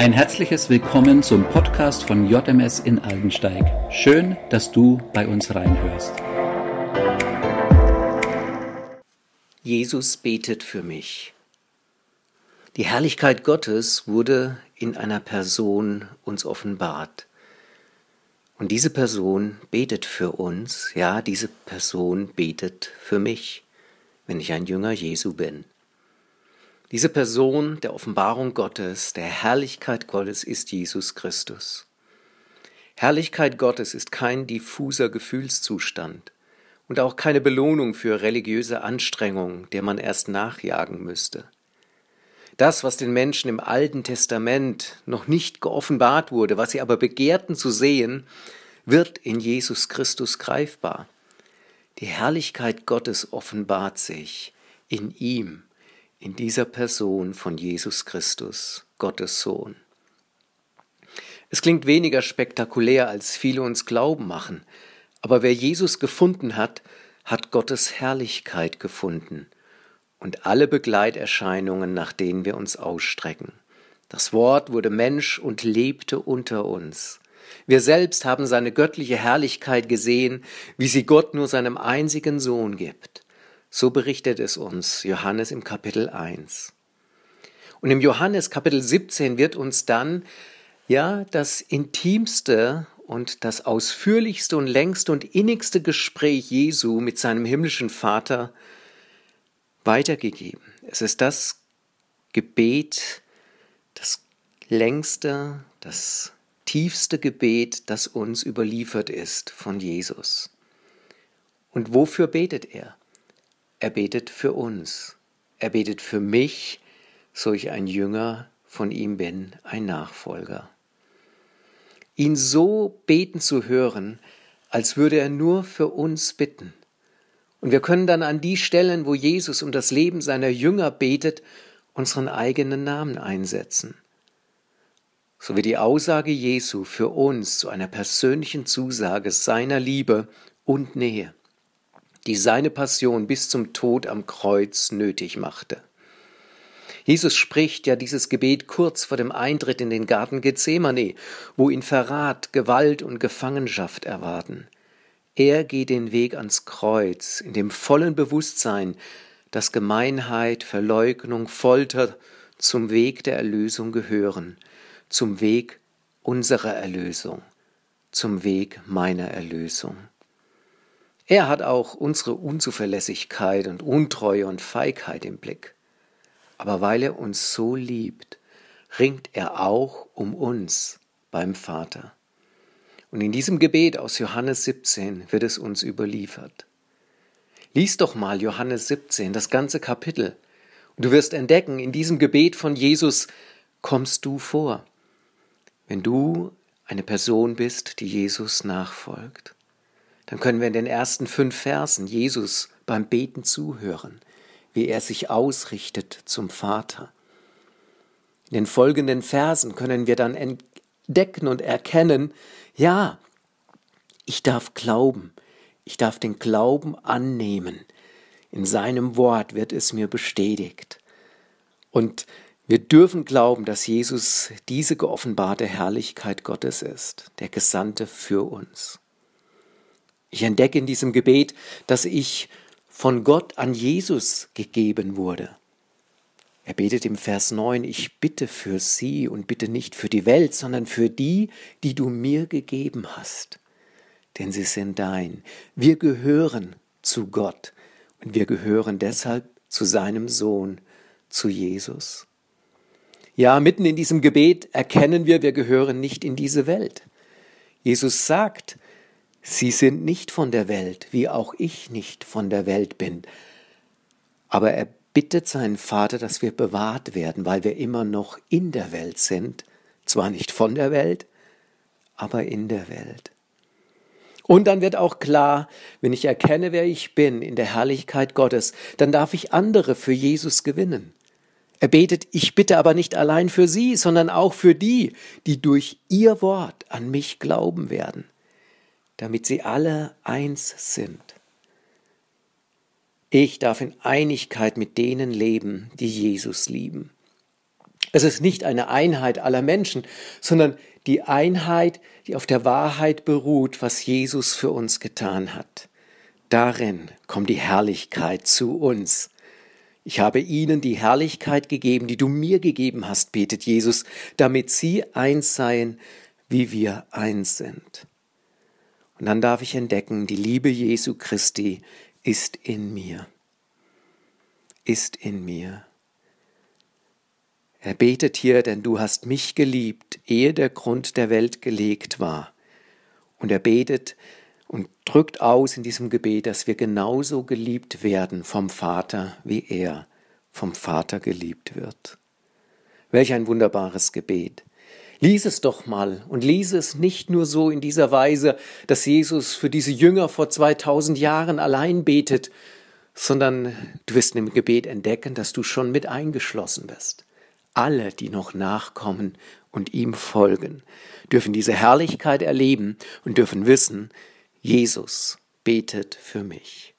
Ein herzliches Willkommen zum Podcast von JMS in Aldensteig. Schön, dass du bei uns reinhörst. Jesus betet für mich. Die Herrlichkeit Gottes wurde in einer Person uns offenbart. Und diese Person betet für uns, ja, diese Person betet für mich, wenn ich ein Jünger Jesu bin. Diese Person der Offenbarung Gottes, der Herrlichkeit Gottes ist Jesus Christus. Herrlichkeit Gottes ist kein diffuser Gefühlszustand und auch keine Belohnung für religiöse Anstrengung, der man erst nachjagen müsste. Das, was den Menschen im Alten Testament noch nicht geoffenbart wurde, was sie aber begehrten zu sehen, wird in Jesus Christus greifbar. Die Herrlichkeit Gottes offenbart sich in ihm, in dieser Person von Jesus Christus, Gottes Sohn. Es klingt weniger spektakulär, als viele uns glauben machen, aber wer Jesus gefunden hat, hat Gottes Herrlichkeit gefunden und alle Begleiterscheinungen, nach denen wir uns ausstrecken. Das Wort wurde Mensch und lebte unter uns. Wir selbst haben seine göttliche Herrlichkeit gesehen, wie sie Gott nur seinem einzigen Sohn gibt. So berichtet es uns Johannes im Kapitel 1. Und im Johannes Kapitel 17 wird uns dann ja das intimste und das ausführlichste und längste und innigste Gespräch Jesu mit seinem himmlischen Vater weitergegeben. Es ist das Gebet, das längste, das tiefste Gebet, das uns überliefert ist von Jesus. Und wofür betet er? Er betet für uns. Er betet für mich, so ich ein Jünger von ihm bin, ein Nachfolger. Ihn so beten zu hören, als würde er nur für uns bitten. Und wir können dann an die Stellen, wo Jesus um das Leben seiner Jünger betet, unseren eigenen Namen einsetzen. So wie die Aussage Jesu für uns zu einer persönlichen Zusage seiner Liebe und Nähe die seine Passion bis zum Tod am Kreuz nötig machte. Jesus spricht ja dieses Gebet kurz vor dem Eintritt in den Garten Gethsemane, wo ihn Verrat, Gewalt und Gefangenschaft erwarten. Er geht den Weg ans Kreuz in dem vollen Bewusstsein, dass Gemeinheit, Verleugnung, Folter zum Weg der Erlösung gehören, zum Weg unserer Erlösung, zum Weg meiner Erlösung. Er hat auch unsere Unzuverlässigkeit und Untreue und Feigheit im Blick. Aber weil er uns so liebt, ringt er auch um uns beim Vater. Und in diesem Gebet aus Johannes 17 wird es uns überliefert. Lies doch mal Johannes 17, das ganze Kapitel, und du wirst entdecken, in diesem Gebet von Jesus kommst du vor, wenn du eine Person bist, die Jesus nachfolgt dann können wir in den ersten fünf Versen Jesus beim Beten zuhören, wie er sich ausrichtet zum Vater. In den folgenden Versen können wir dann entdecken und erkennen, ja, ich darf glauben, ich darf den Glauben annehmen. In seinem Wort wird es mir bestätigt. Und wir dürfen glauben, dass Jesus diese geoffenbarte Herrlichkeit Gottes ist, der Gesandte für uns. Ich entdecke in diesem Gebet, dass ich von Gott an Jesus gegeben wurde. Er betet im Vers 9, ich bitte für sie und bitte nicht für die Welt, sondern für die, die du mir gegeben hast. Denn sie sind dein. Wir gehören zu Gott und wir gehören deshalb zu seinem Sohn, zu Jesus. Ja, mitten in diesem Gebet erkennen wir, wir gehören nicht in diese Welt. Jesus sagt, Sie sind nicht von der Welt, wie auch ich nicht von der Welt bin. Aber er bittet seinen Vater, dass wir bewahrt werden, weil wir immer noch in der Welt sind, zwar nicht von der Welt, aber in der Welt. Und dann wird auch klar, wenn ich erkenne, wer ich bin in der Herrlichkeit Gottes, dann darf ich andere für Jesus gewinnen. Er betet, ich bitte aber nicht allein für sie, sondern auch für die, die durch ihr Wort an mich glauben werden damit sie alle eins sind. Ich darf in Einigkeit mit denen leben, die Jesus lieben. Es ist nicht eine Einheit aller Menschen, sondern die Einheit, die auf der Wahrheit beruht, was Jesus für uns getan hat. Darin kommt die Herrlichkeit zu uns. Ich habe ihnen die Herrlichkeit gegeben, die du mir gegeben hast, betet Jesus, damit sie eins seien, wie wir eins sind. Und dann darf ich entdecken, die Liebe Jesu Christi ist in mir, ist in mir. Er betet hier, denn du hast mich geliebt, ehe der Grund der Welt gelegt war. Und er betet und drückt aus in diesem Gebet, dass wir genauso geliebt werden vom Vater, wie er vom Vater geliebt wird. Welch ein wunderbares Gebet. Lies es doch mal und lies es nicht nur so in dieser Weise, dass Jesus für diese Jünger vor 2000 Jahren allein betet, sondern du wirst im Gebet entdecken, dass du schon mit eingeschlossen bist. Alle, die noch nachkommen und ihm folgen, dürfen diese Herrlichkeit erleben und dürfen wissen, Jesus betet für mich.